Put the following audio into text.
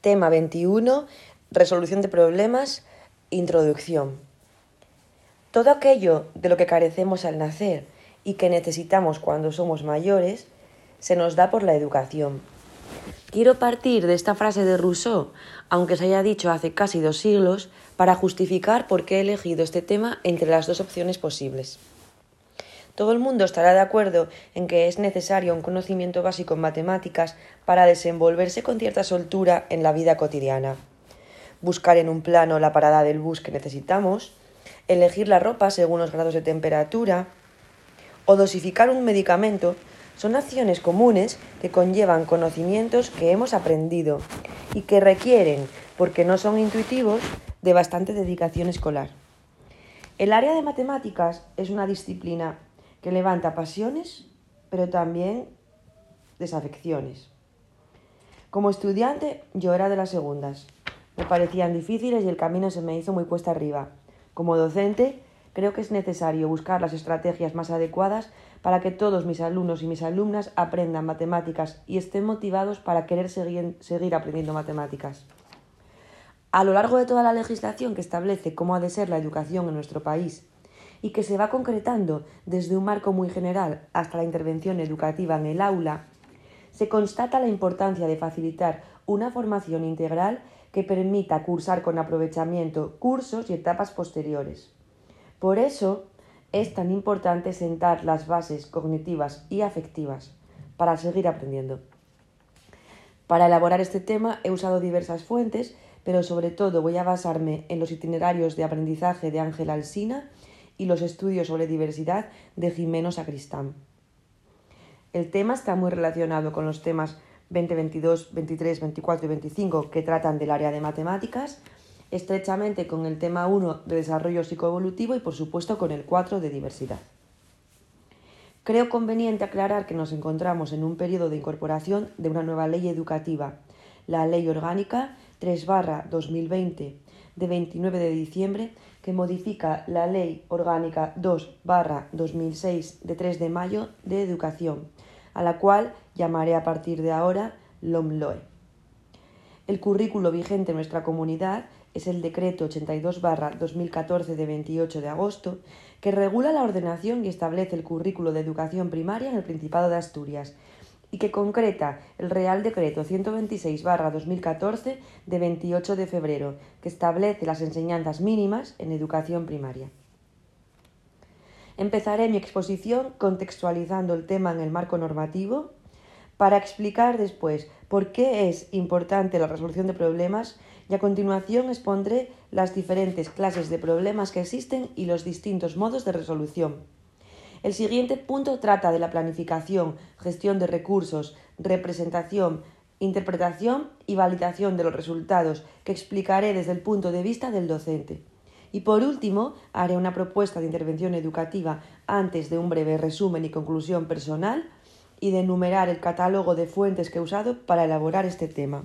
Tema 21. Resolución de problemas. Introducción. Todo aquello de lo que carecemos al nacer y que necesitamos cuando somos mayores se nos da por la educación. Quiero partir de esta frase de Rousseau, aunque se haya dicho hace casi dos siglos, para justificar por qué he elegido este tema entre las dos opciones posibles. Todo el mundo estará de acuerdo en que es necesario un conocimiento básico en matemáticas para desenvolverse con cierta soltura en la vida cotidiana. Buscar en un plano la parada del bus que necesitamos, elegir la ropa según los grados de temperatura o dosificar un medicamento son acciones comunes que conllevan conocimientos que hemos aprendido y que requieren, porque no son intuitivos, de bastante dedicación escolar. El área de matemáticas es una disciplina que levanta pasiones, pero también desafecciones. Como estudiante yo era de las segundas. Me parecían difíciles y el camino se me hizo muy cuesta arriba. Como docente, creo que es necesario buscar las estrategias más adecuadas para que todos mis alumnos y mis alumnas aprendan matemáticas y estén motivados para querer seguir, aprendiendo matemáticas. A lo largo de toda la legislación que establece cómo ha de ser la educación en nuestro país y que se va concretando desde un marco muy general hasta la intervención educativa en el aula, se constata la importancia de facilitar una formación integral que permita cursar con aprovechamiento cursos y etapas posteriores. Por eso es tan importante sentar las bases cognitivas y afectivas para seguir aprendiendo. Para elaborar este tema he usado diversas fuentes, pero sobre todo voy a basarme en los itinerarios de aprendizaje de Ángel Alsina y los estudios sobre diversidad de Jimeno Sacristán. El tema está muy relacionado con los temas 20, 22, 23, 24 y 25 que tratan del área de matemáticas, estrechamente con el tema 1 de desarrollo psicoevolutivo y por supuesto con el 4 de diversidad. Creo conveniente aclarar que nos encontramos en un periodo de incorporación de una nueva ley educativa, la Ley Orgánica 3-2020 de 29 de diciembre que modifica la Ley Orgánica 2-2006 de 3 de mayo de Educación, a la cual llamaré a partir de ahora LOMLOE. El currículo vigente en nuestra comunidad es el Decreto 82-2014 de 28 de agosto, que regula la ordenación y establece el currículo de educación primaria en el Principado de Asturias y que concreta el Real Decreto 126-2014 de 28 de febrero, que establece las enseñanzas mínimas en educación primaria. Empezaré mi exposición contextualizando el tema en el marco normativo para explicar después por qué es importante la resolución de problemas y a continuación expondré las diferentes clases de problemas que existen y los distintos modos de resolución. El siguiente punto trata de la planificación, gestión de recursos, representación, interpretación y validación de los resultados, que explicaré desde el punto de vista del docente. Y por último, haré una propuesta de intervención educativa antes de un breve resumen y conclusión personal y de enumerar el catálogo de fuentes que he usado para elaborar este tema.